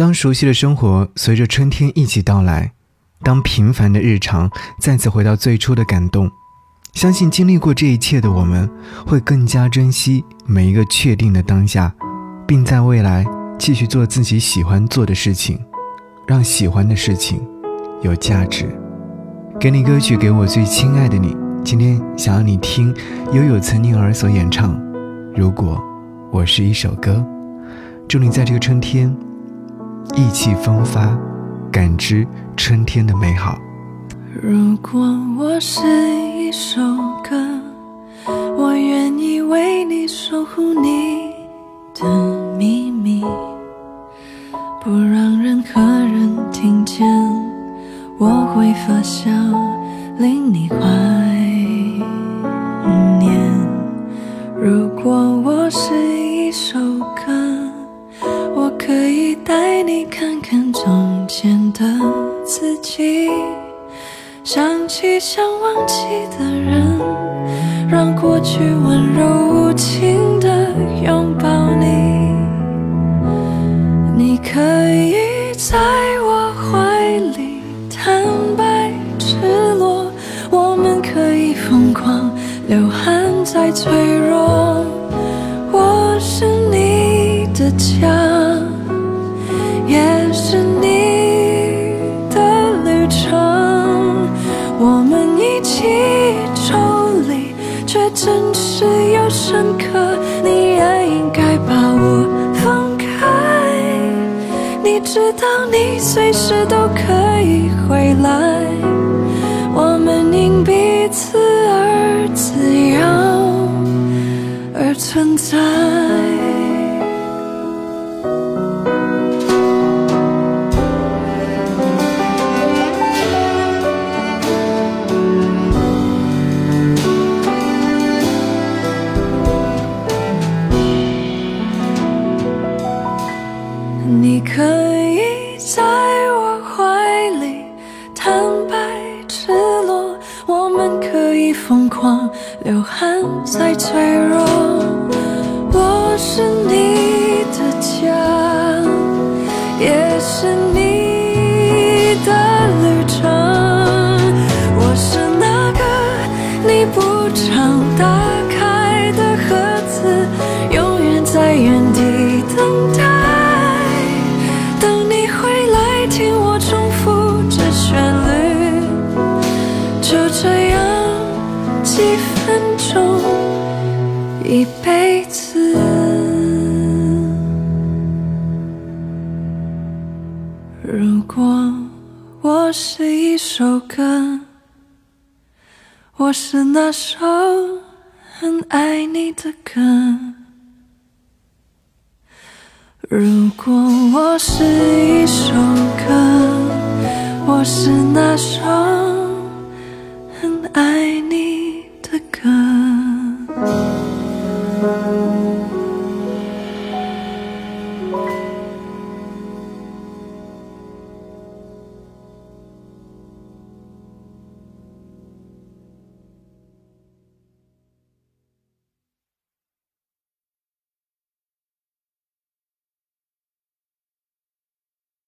当熟悉的生活随着春天一起到来，当平凡的日常再次回到最初的感动，相信经历过这一切的我们，会更加珍惜每一个确定的当下，并在未来继续做自己喜欢做的事情，让喜欢的事情有价值。给你歌曲，给我最亲爱的你。今天想要你听悠悠岑宁儿所演唱《如果我是一首歌》，祝你在这个春天意气风发，感知春天的美好。如果我是一首歌，我愿意为你守护你的秘密，不让任何人听见，我会发笑，令你怀念。如果我是的自己，想起想忘记的人，让过去温柔无情的拥抱你。你可以在我怀里坦白赤裸，我们可以疯狂流汗。再脆弱，我是你的家，也是真实又深刻。你也应该把我放开。你知道，你随时都可以回来。我们因彼此而自由而。存在。你可以在我怀里坦白赤裸，我们可以疯狂流汗再脆弱。我是你就这样，几分钟，一辈子。如果我是一首歌，我是那首很爱你的歌。如果我是一首歌，我是那首爱你。